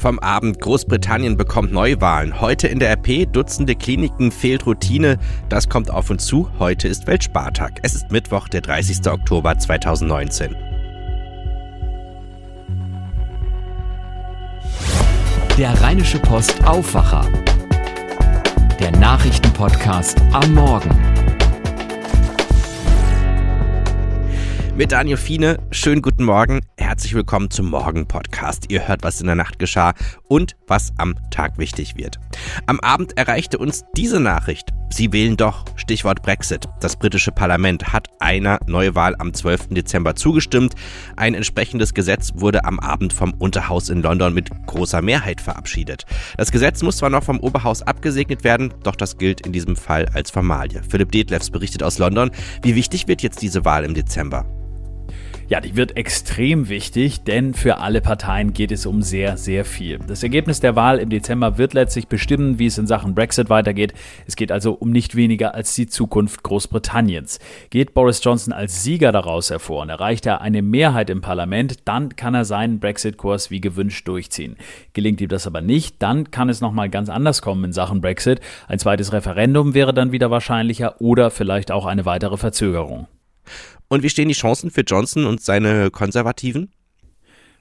Vom Abend Großbritannien bekommt Neuwahlen. Heute in der RP Dutzende Kliniken fehlt Routine. Das kommt auf uns zu. Heute ist Weltspartag. Es ist Mittwoch, der 30. Oktober 2019. Der Rheinische Post Aufwacher. Der Nachrichtenpodcast am Morgen. Mit Daniel Fiene, schönen guten Morgen, herzlich willkommen zum Morgen-Podcast. Ihr hört, was in der Nacht geschah und was am Tag wichtig wird. Am Abend erreichte uns diese Nachricht. Sie wählen doch, Stichwort Brexit. Das britische Parlament hat einer Neuwahl am 12. Dezember zugestimmt. Ein entsprechendes Gesetz wurde am Abend vom Unterhaus in London mit großer Mehrheit verabschiedet. Das Gesetz muss zwar noch vom Oberhaus abgesegnet werden, doch das gilt in diesem Fall als Formalie. Philipp Detlefs berichtet aus London. Wie wichtig wird jetzt diese Wahl im Dezember? Ja, die wird extrem wichtig, denn für alle Parteien geht es um sehr, sehr viel. Das Ergebnis der Wahl im Dezember wird letztlich bestimmen, wie es in Sachen Brexit weitergeht. Es geht also um nicht weniger als die Zukunft Großbritanniens. Geht Boris Johnson als Sieger daraus hervor und erreicht er eine Mehrheit im Parlament, dann kann er seinen Brexit-Kurs wie gewünscht durchziehen. Gelingt ihm das aber nicht, dann kann es nochmal ganz anders kommen in Sachen Brexit. Ein zweites Referendum wäre dann wieder wahrscheinlicher oder vielleicht auch eine weitere Verzögerung. Und wie stehen die Chancen für Johnson und seine Konservativen?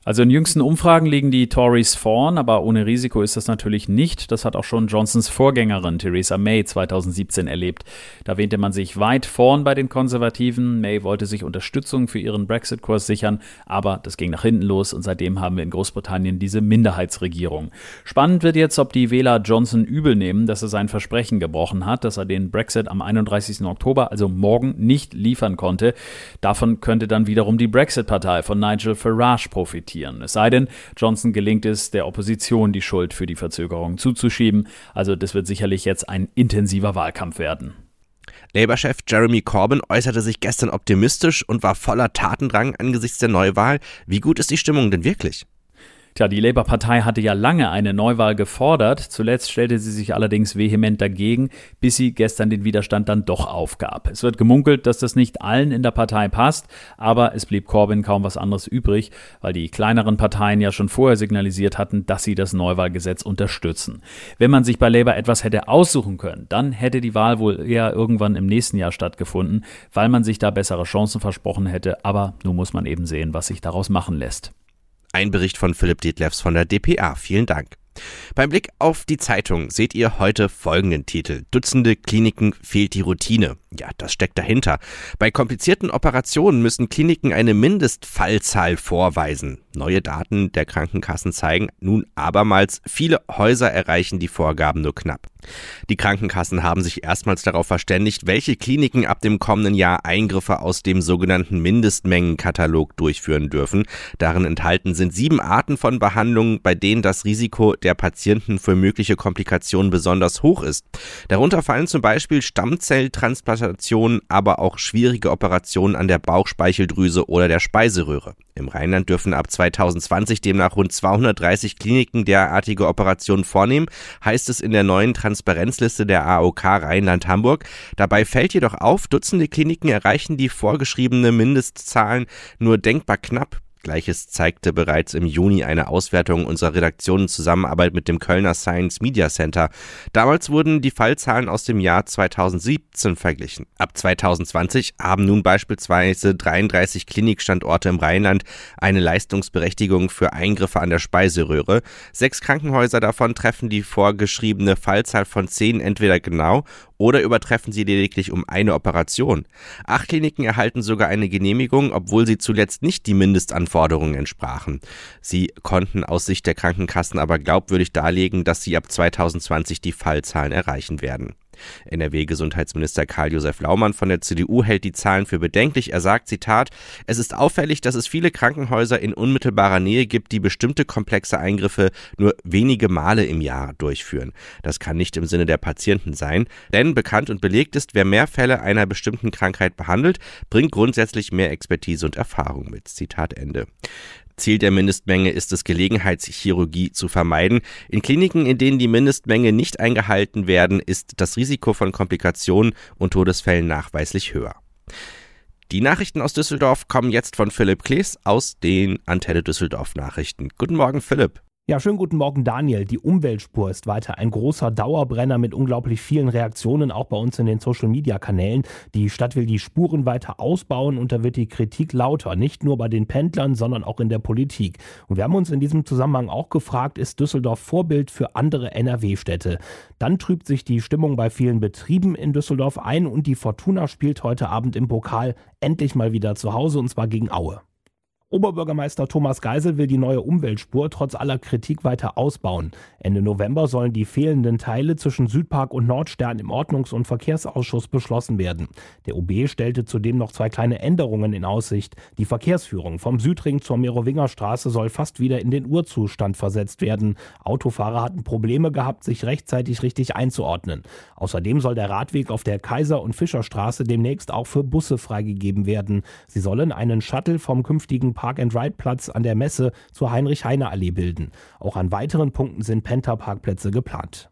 Also in jüngsten Umfragen liegen die Tories vorn, aber ohne Risiko ist das natürlich nicht. Das hat auch schon Johnsons Vorgängerin Theresa May 2017 erlebt. Da wähnte man sich weit vorn bei den Konservativen. May wollte sich Unterstützung für ihren Brexit-Kurs sichern, aber das ging nach hinten los und seitdem haben wir in Großbritannien diese Minderheitsregierung. Spannend wird jetzt, ob die Wähler Johnson übel nehmen, dass er sein Versprechen gebrochen hat, dass er den Brexit am 31. Oktober, also morgen, nicht liefern konnte. Davon könnte dann wiederum die Brexit-Partei von Nigel Farage profitieren akzeptieren. Es sei denn, Johnson gelingt es, der Opposition die Schuld für die Verzögerung zuzuschieben. Also das wird sicherlich jetzt ein intensiver Wahlkampf werden. Labour-Chef Jeremy Corbyn äußerte sich gestern optimistisch und war voller Tatendrang angesichts der Neuwahl. Wie gut ist die Stimmung denn wirklich? Tja, die Labour-Partei hatte ja lange eine Neuwahl gefordert. Zuletzt stellte sie sich allerdings vehement dagegen, bis sie gestern den Widerstand dann doch aufgab. Es wird gemunkelt, dass das nicht allen in der Partei passt, aber es blieb Corbyn kaum was anderes übrig, weil die kleineren Parteien ja schon vorher signalisiert hatten, dass sie das Neuwahlgesetz unterstützen. Wenn man sich bei Labour etwas hätte aussuchen können, dann hätte die Wahl wohl eher irgendwann im nächsten Jahr stattgefunden, weil man sich da bessere Chancen versprochen hätte, aber nun muss man eben sehen, was sich daraus machen lässt. Ein Bericht von Philipp Detlefs von der DPA. Vielen Dank. Beim Blick auf die Zeitung seht ihr heute folgenden Titel. Dutzende Kliniken fehlt die Routine. Ja, das steckt dahinter. Bei komplizierten Operationen müssen Kliniken eine Mindestfallzahl vorweisen. Neue Daten der Krankenkassen zeigen nun abermals, viele Häuser erreichen die Vorgaben nur knapp. Die Krankenkassen haben sich erstmals darauf verständigt, welche Kliniken ab dem kommenden Jahr Eingriffe aus dem sogenannten Mindestmengenkatalog durchführen dürfen. Darin enthalten sind sieben Arten von Behandlungen, bei denen das Risiko der Patienten für mögliche Komplikationen besonders hoch ist. Darunter fallen zum Beispiel Stammzelltransplantationen Transplantationen, aber auch schwierige Operationen an der Bauchspeicheldrüse oder der Speiseröhre. Im Rheinland dürfen ab 2020 demnach rund 230 Kliniken derartige Operationen vornehmen, heißt es in der neuen Transparenzliste der AOK Rheinland-Hamburg. Dabei fällt jedoch auf, Dutzende Kliniken erreichen die vorgeschriebene Mindestzahlen nur denkbar knapp. Gleiches zeigte bereits im Juni eine Auswertung unserer Redaktion in Zusammenarbeit mit dem Kölner Science Media Center. Damals wurden die Fallzahlen aus dem Jahr 2017 verglichen. Ab 2020 haben nun beispielsweise 33 Klinikstandorte im Rheinland eine Leistungsberechtigung für Eingriffe an der Speiseröhre. Sechs Krankenhäuser davon treffen die vorgeschriebene Fallzahl von zehn entweder genau oder übertreffen sie lediglich um eine Operation. Acht Kliniken erhalten sogar eine Genehmigung, obwohl sie zuletzt nicht die Mindestanforderungen entsprachen. Sie konnten aus Sicht der Krankenkassen aber glaubwürdig darlegen, dass sie ab 2020 die Fallzahlen erreichen werden. NRW-Gesundheitsminister Karl-Josef Laumann von der CDU hält die Zahlen für bedenklich. Er sagt, Zitat, es ist auffällig, dass es viele Krankenhäuser in unmittelbarer Nähe gibt, die bestimmte komplexe Eingriffe nur wenige Male im Jahr durchführen. Das kann nicht im Sinne der Patienten sein, denn bekannt und belegt ist, wer mehr Fälle einer bestimmten Krankheit behandelt, bringt grundsätzlich mehr Expertise und Erfahrung mit. Zitat Ende. Ziel der Mindestmenge ist es, Gelegenheitschirurgie zu vermeiden. In Kliniken, in denen die Mindestmenge nicht eingehalten werden, ist das Risiko von Komplikationen und Todesfällen nachweislich höher. Die Nachrichten aus Düsseldorf kommen jetzt von Philipp Klees aus den Antenne Düsseldorf Nachrichten. Guten Morgen, Philipp. Ja, schönen guten Morgen, Daniel. Die Umweltspur ist weiter ein großer Dauerbrenner mit unglaublich vielen Reaktionen, auch bei uns in den Social-Media-Kanälen. Die Stadt will die Spuren weiter ausbauen und da wird die Kritik lauter, nicht nur bei den Pendlern, sondern auch in der Politik. Und wir haben uns in diesem Zusammenhang auch gefragt, ist Düsseldorf Vorbild für andere NRW-Städte? Dann trübt sich die Stimmung bei vielen Betrieben in Düsseldorf ein und die Fortuna spielt heute Abend im Pokal endlich mal wieder zu Hause und zwar gegen Aue. Oberbürgermeister Thomas Geisel will die neue Umweltspur trotz aller Kritik weiter ausbauen. Ende November sollen die fehlenden Teile zwischen Südpark und Nordstern im Ordnungs- und Verkehrsausschuss beschlossen werden. Der OB stellte zudem noch zwei kleine Änderungen in Aussicht. Die Verkehrsführung vom Südring zur Merowingerstraße soll fast wieder in den Urzustand versetzt werden. Autofahrer hatten Probleme gehabt, sich rechtzeitig richtig einzuordnen. Außerdem soll der Radweg auf der Kaiser- und Fischerstraße demnächst auch für Busse freigegeben werden. Sie sollen einen Shuttle vom künftigen Park-and-Ride-Platz an der Messe zur Heinrich-Heine-Allee bilden. Auch an weiteren Punkten sind Penta-Parkplätze geplant.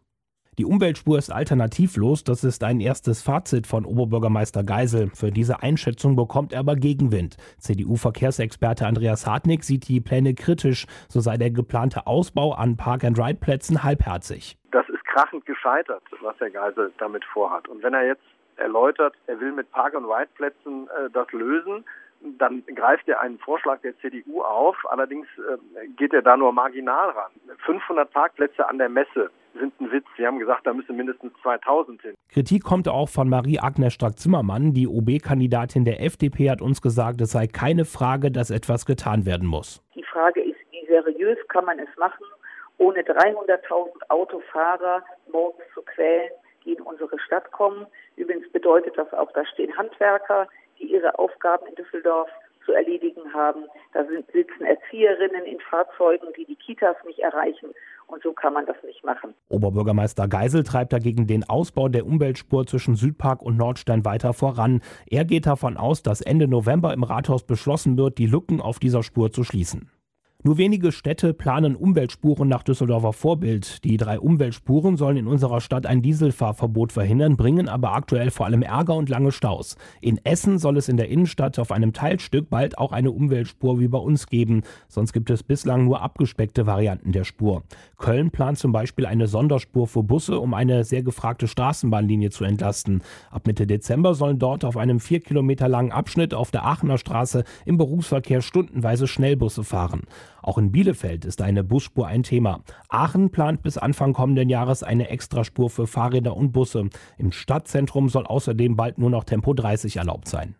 Die Umweltspur ist alternativlos, das ist ein erstes Fazit von Oberbürgermeister Geisel. Für diese Einschätzung bekommt er aber Gegenwind. CDU-Verkehrsexperte Andreas Hartnick sieht die Pläne kritisch, so sei der geplante Ausbau an Park-and-Ride-Plätzen halbherzig. Das ist krachend gescheitert, was Herr Geisel damit vorhat. Und wenn er jetzt erläutert, er will mit Park-and-Ride-Plätzen äh, das lösen, dann greift er einen Vorschlag der CDU auf, allerdings äh, geht er da nur marginal ran. 500 Parkplätze an der Messe sind ein Witz. Sie haben gesagt, da müssen mindestens 2000 hin. Kritik kommt auch von Marie-Agnes Strack-Zimmermann. Die OB-Kandidatin der FDP hat uns gesagt, es sei keine Frage, dass etwas getan werden muss. Die Frage ist, wie seriös kann man es machen, ohne 300.000 Autofahrer morgens zu quälen, die in unsere Stadt kommen. Übrigens bedeutet das auch, da stehen Handwerker, die ihre Aufgaben in Düsseldorf zu erledigen haben. Da sind, sitzen Erzieherinnen in Fahrzeugen, die die Kitas nicht erreichen. Und so kann man das nicht machen. Oberbürgermeister Geisel treibt dagegen den Ausbau der Umweltspur zwischen Südpark und Nordstein weiter voran. Er geht davon aus, dass Ende November im Rathaus beschlossen wird, die Lücken auf dieser Spur zu schließen. Nur wenige Städte planen Umweltspuren nach Düsseldorfer Vorbild. Die drei Umweltspuren sollen in unserer Stadt ein Dieselfahrverbot verhindern, bringen aber aktuell vor allem Ärger und lange Staus. In Essen soll es in der Innenstadt auf einem Teilstück bald auch eine Umweltspur wie bei uns geben. Sonst gibt es bislang nur abgespeckte Varianten der Spur. Köln plant zum Beispiel eine Sonderspur für Busse, um eine sehr gefragte Straßenbahnlinie zu entlasten. Ab Mitte Dezember sollen dort auf einem vier Kilometer langen Abschnitt auf der Aachener Straße im Berufsverkehr stundenweise Schnellbusse fahren. Auch in Bielefeld ist eine Busspur ein Thema. Aachen plant bis Anfang kommenden Jahres eine Extraspur für Fahrräder und Busse. Im Stadtzentrum soll außerdem bald nur noch Tempo 30 erlaubt sein.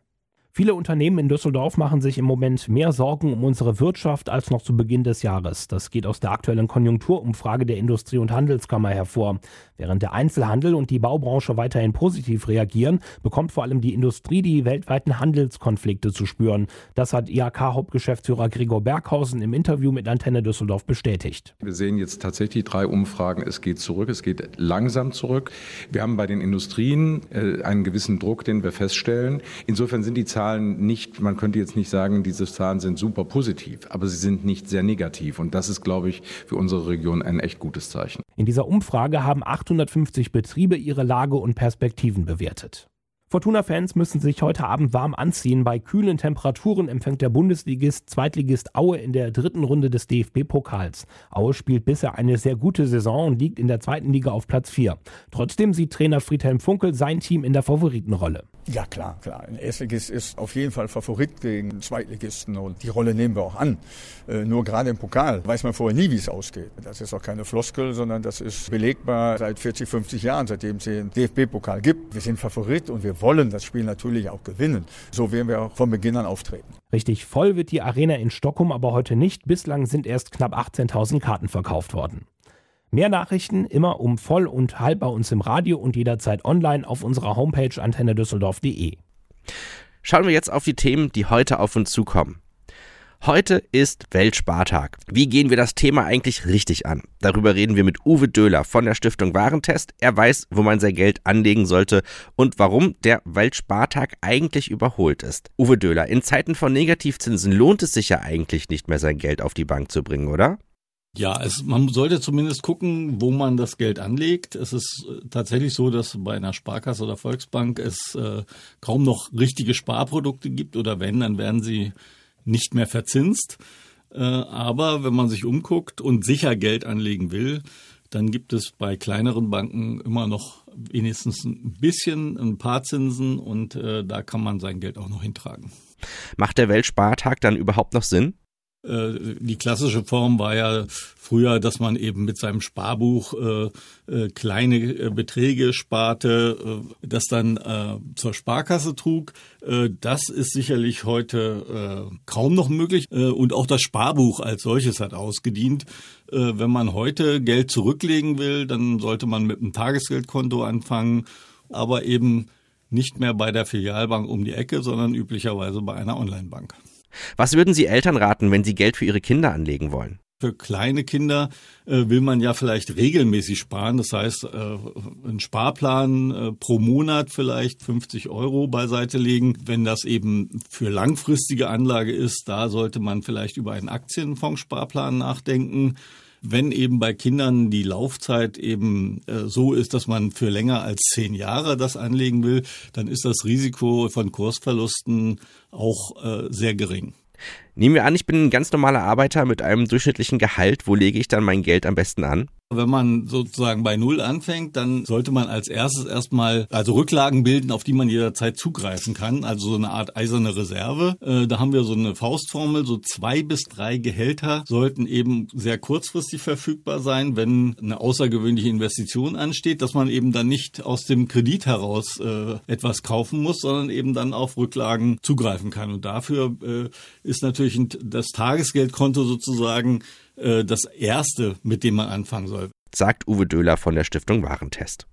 Viele Unternehmen in Düsseldorf machen sich im Moment mehr Sorgen um unsere Wirtschaft als noch zu Beginn des Jahres. Das geht aus der aktuellen Konjunkturumfrage der Industrie- und Handelskammer hervor. Während der Einzelhandel und die Baubranche weiterhin positiv reagieren, bekommt vor allem die Industrie die weltweiten Handelskonflikte zu spüren. Das hat IHK-Hauptgeschäftsführer Gregor Berghausen im Interview mit Antenne Düsseldorf bestätigt. Wir sehen jetzt tatsächlich drei Umfragen. Es geht zurück, es geht langsam zurück. Wir haben bei den Industrien äh, einen gewissen Druck, den wir feststellen. Insofern sind die Zahlen Zahlen nicht, man könnte jetzt nicht sagen, diese Zahlen sind super positiv, aber sie sind nicht sehr negativ. Und das ist, glaube ich, für unsere Region ein echt gutes Zeichen. In dieser Umfrage haben 850 Betriebe ihre Lage und Perspektiven bewertet. Fortuna-Fans müssen sich heute Abend warm anziehen. Bei kühlen Temperaturen empfängt der Bundesligist Zweitligist Aue in der dritten Runde des DFB-Pokals. Aue spielt bisher eine sehr gute Saison und liegt in der zweiten Liga auf Platz 4. Trotzdem sieht Trainer Friedhelm Funkel sein Team in der Favoritenrolle. Ja, klar, klar. Ein Erstligist ist auf jeden Fall Favorit gegen Zweitligisten und die Rolle nehmen wir auch an. Äh, nur gerade im Pokal weiß man vorher nie, wie es ausgeht. Das ist auch keine Floskel, sondern das ist belegbar seit 40, 50 Jahren, seitdem es den DFB-Pokal gibt. Wir sind Favorit und wir wollen das Spiel natürlich auch gewinnen. So werden wir auch von Beginn an auftreten. Richtig voll wird die Arena in Stockholm aber heute nicht. Bislang sind erst knapp 18.000 Karten verkauft worden. Mehr Nachrichten immer um voll und halb bei uns im Radio und jederzeit online auf unserer Homepage antennedüsseldorf.de. Schauen wir jetzt auf die Themen, die heute auf uns zukommen. Heute ist Weltspartag. Wie gehen wir das Thema eigentlich richtig an? Darüber reden wir mit Uwe Döhler von der Stiftung Warentest. Er weiß, wo man sein Geld anlegen sollte und warum der Weltspartag eigentlich überholt ist. Uwe Döhler, in Zeiten von Negativzinsen lohnt es sich ja eigentlich nicht mehr, sein Geld auf die Bank zu bringen, oder? Ja, es, man sollte zumindest gucken, wo man das Geld anlegt. Es ist äh, tatsächlich so, dass bei einer Sparkasse oder Volksbank es äh, kaum noch richtige Sparprodukte gibt oder wenn, dann werden sie nicht mehr verzinst. Äh, aber wenn man sich umguckt und sicher Geld anlegen will, dann gibt es bei kleineren Banken immer noch wenigstens ein bisschen ein paar Zinsen und äh, da kann man sein Geld auch noch hintragen. Macht der Weltspartag dann überhaupt noch Sinn? Äh, die klassische Form war ja früher, dass man eben mit seinem Sparbuch äh, äh, kleine äh, Beträge sparte, das dann äh, zur Sparkasse trug. Das ist sicherlich heute äh, kaum noch möglich. Und auch das Sparbuch als solches hat ausgedient. Wenn man heute Geld zurücklegen will, dann sollte man mit einem Tagesgeldkonto anfangen, aber eben nicht mehr bei der Filialbank um die Ecke, sondern üblicherweise bei einer Onlinebank. Was würden Sie Eltern raten, wenn sie Geld für ihre Kinder anlegen wollen? Für kleine Kinder äh, will man ja vielleicht regelmäßig sparen. Das heißt, äh, einen Sparplan äh, pro Monat vielleicht 50 Euro beiseite legen. Wenn das eben für langfristige Anlage ist, da sollte man vielleicht über einen Aktienfondssparplan nachdenken. Wenn eben bei Kindern die Laufzeit eben äh, so ist, dass man für länger als zehn Jahre das anlegen will, dann ist das Risiko von Kursverlusten auch äh, sehr gering. Nehmen wir an, ich bin ein ganz normaler Arbeiter mit einem durchschnittlichen Gehalt. Wo lege ich dann mein Geld am besten an? Wenn man sozusagen bei Null anfängt, dann sollte man als erstes erstmal also Rücklagen bilden, auf die man jederzeit zugreifen kann. Also so eine Art eiserne Reserve. Äh, da haben wir so eine Faustformel. So zwei bis drei Gehälter sollten eben sehr kurzfristig verfügbar sein, wenn eine außergewöhnliche Investition ansteht, dass man eben dann nicht aus dem Kredit heraus äh, etwas kaufen muss, sondern eben dann auf Rücklagen zugreifen kann. Und dafür äh, ist natürlich das Tagesgeldkonto sozusagen äh, das erste, mit dem man anfangen soll. Sagt Uwe Döhler von der Stiftung Warentest.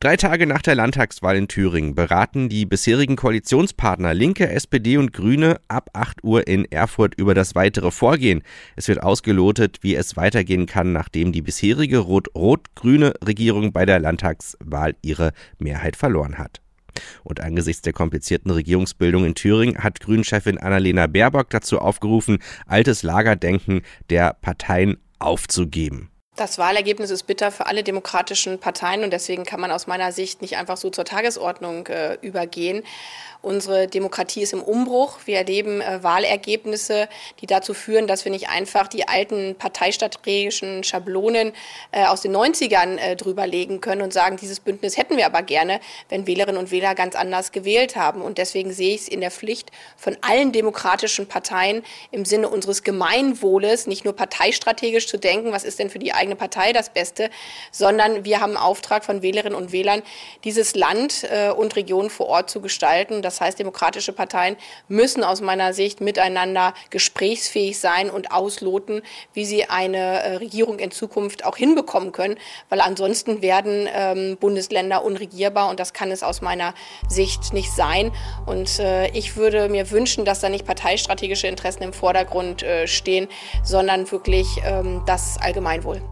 Drei Tage nach der Landtagswahl in Thüringen beraten die bisherigen Koalitionspartner Linke, SPD und Grüne ab 8 Uhr in Erfurt über das weitere Vorgehen. Es wird ausgelotet, wie es weitergehen kann, nachdem die bisherige rot-rot-grüne Regierung bei der Landtagswahl ihre Mehrheit verloren hat. Und angesichts der komplizierten Regierungsbildung in Thüringen hat Grünchefin Annalena Baerbock dazu aufgerufen, altes Lagerdenken der Parteien aufzugeben. Das Wahlergebnis ist bitter für alle demokratischen Parteien und deswegen kann man aus meiner Sicht nicht einfach so zur Tagesordnung äh, übergehen. Unsere Demokratie ist im Umbruch. Wir erleben äh, Wahlergebnisse, die dazu führen, dass wir nicht einfach die alten parteistrategischen Schablonen äh, aus den 90ern äh, drüberlegen können und sagen, dieses Bündnis hätten wir aber gerne, wenn Wählerinnen und Wähler ganz anders gewählt haben. Und deswegen sehe ich es in der Pflicht von allen demokratischen Parteien im Sinne unseres Gemeinwohles, nicht nur parteistrategisch zu denken, was ist denn für die eigene Partei das Beste, sondern wir haben einen Auftrag von Wählerinnen und Wählern, dieses Land äh, und Region vor Ort zu gestalten. Das heißt, demokratische Parteien müssen aus meiner Sicht miteinander gesprächsfähig sein und ausloten, wie sie eine äh, Regierung in Zukunft auch hinbekommen können, weil ansonsten werden ähm, Bundesländer unregierbar und das kann es aus meiner Sicht nicht sein. Und äh, ich würde mir wünschen, dass da nicht parteistrategische Interessen im Vordergrund äh, stehen, sondern wirklich ähm, das Allgemeinwohl.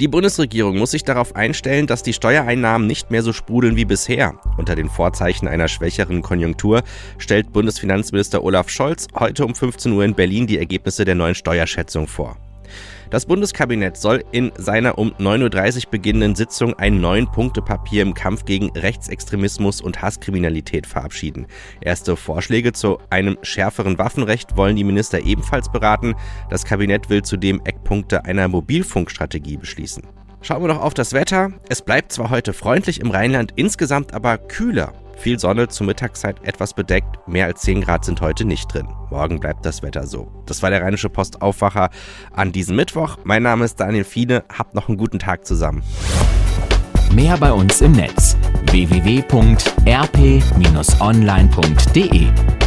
Die Bundesregierung muss sich darauf einstellen, dass die Steuereinnahmen nicht mehr so sprudeln wie bisher. Unter den Vorzeichen einer schwächeren Konjunktur stellt Bundesfinanzminister Olaf Scholz heute um 15 Uhr in Berlin die Ergebnisse der neuen Steuerschätzung vor. Das Bundeskabinett soll in seiner um 9.30 Uhr beginnenden Sitzung ein neun Punktepapier im Kampf gegen Rechtsextremismus und Hasskriminalität verabschieden. Erste Vorschläge zu einem schärferen Waffenrecht wollen die Minister ebenfalls beraten. Das Kabinett will zudem Eckpunkte einer Mobilfunkstrategie beschließen. Schauen wir noch auf das Wetter. Es bleibt zwar heute freundlich im Rheinland, insgesamt aber kühler. Viel Sonne, zur Mittagszeit etwas bedeckt, mehr als 10 Grad sind heute nicht drin. Morgen bleibt das Wetter so. Das war der Rheinische Post Aufwacher an diesem Mittwoch. Mein Name ist Daniel Fiene, habt noch einen guten Tag zusammen. Mehr bei uns im Netz www.rp-online.de